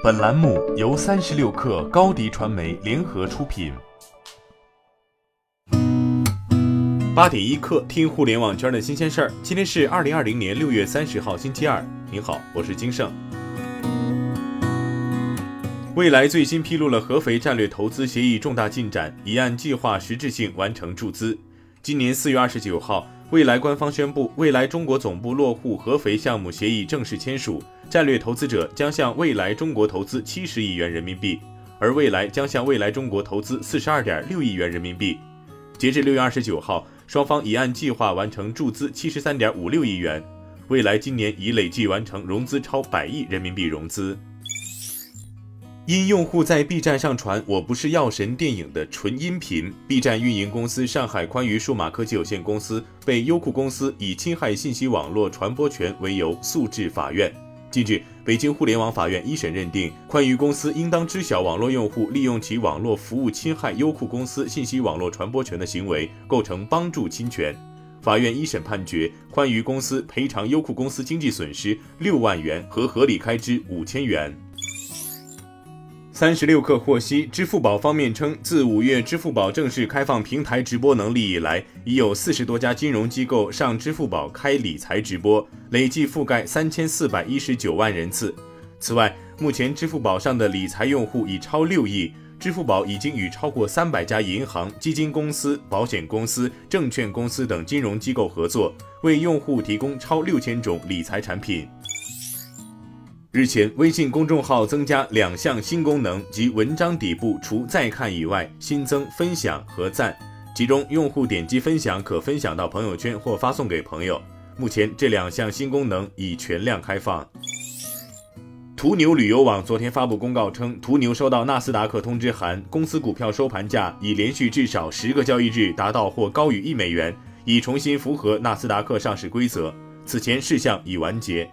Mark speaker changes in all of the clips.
Speaker 1: 本栏目由三十六氪高低传媒联合出品。八点一刻，听互联网圈的新鲜事儿。今天是二零二零年六月三十号，星期二。您好，我是金盛。未来最新披露了合肥战略投资协议重大进展，已按计划实质性完成注资。今年四月二十九号。未来官方宣布，未来中国总部落户合肥项目协议正式签署，战略投资者将向未来中国投资七十亿元人民币，而未来将向未来中国投资四十二点六亿元人民币。截至六月二十九号，双方已按计划完成注资七十三点五六亿元，未来今年已累计完成融资超百亿人民币融资。因用户在 B 站上传《我不是药神》电影的纯音频，B 站运营公司上海宽娱数码科技有限公司被优酷公司以侵害信息网络传播权为由诉至法院。近日，北京互联网法院一审认定，宽娱公司应当知晓网络用户利用其网络服务侵害优酷公司信息网络传播权的行为构成帮助侵权。法院一审判决，宽娱公司赔偿优酷公司经济损失六万元和合理开支五千元。三十六氪获悉，支付宝方面称，自五月支付宝正式开放平台直播能力以来，已有四十多家金融机构上支付宝开理财直播，累计覆盖三千四百一十九万人次。此外，目前支付宝上的理财用户已超六亿，支付宝已经与超过三百家银行、基金公司、保险公司、证券公司等金融机构合作，为用户提供超六千种理财产品。日前，微信公众号增加两项新功能，即文章底部除再看以外，新增分享和赞。其中，用户点击分享可分享到朋友圈或发送给朋友。目前，这两项新功能已全量开放。途牛旅游网昨天发布公告称，途牛收到纳斯达克通知函，公司股票收盘价已连续至少十个交易日达到或高于一美元，已重新符合纳斯达克上市规则。此前事项已完结。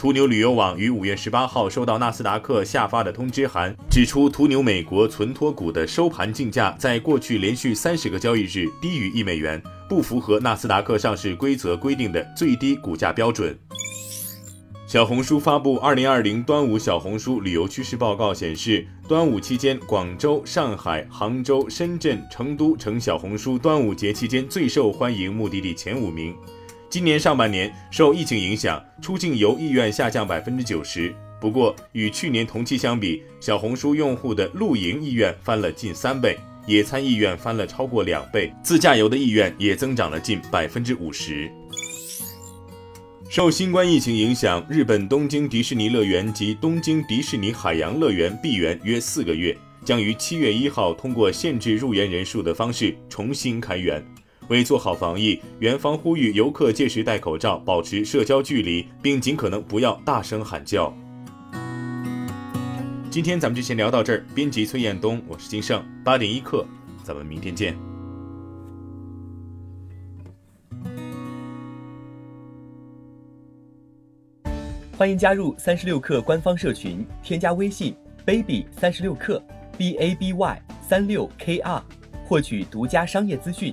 Speaker 1: 途牛旅游网于五月十八号收到纳斯达克下发的通知函，指出途牛美国存托股的收盘竞价在过去连续三十个交易日低于一美元，不符合纳斯达克上市规则规定的最低股价标准。小红书发布二零二零端午小红书旅游趋势报告显示，端午期间，广州、上海、杭州、深圳、成都成小红书端午节期间最受欢迎目的地前五名。今年上半年受疫情影响，出境游意愿下降百分之九十。不过，与去年同期相比，小红书用户的露营意愿翻了近三倍，野餐意愿翻了超过两倍，自驾游的意愿也增长了近百分之五十。受新冠疫情影响，日本东京迪士尼乐园及东京迪士尼海洋乐园闭园约四个月，将于七月一号通过限制入园人数的方式重新开园。为做好防疫，园方呼吁游客届时戴口罩，保持社交距离，并尽可能不要大声喊叫。今天咱们就先聊到这儿。编辑崔彦东，我是金盛，八点一刻，咱们明天见。
Speaker 2: 欢迎加入三十六氪官方社群，添加微信 baby 三十六氪 b a b y 三六 k r，获取独家商业资讯。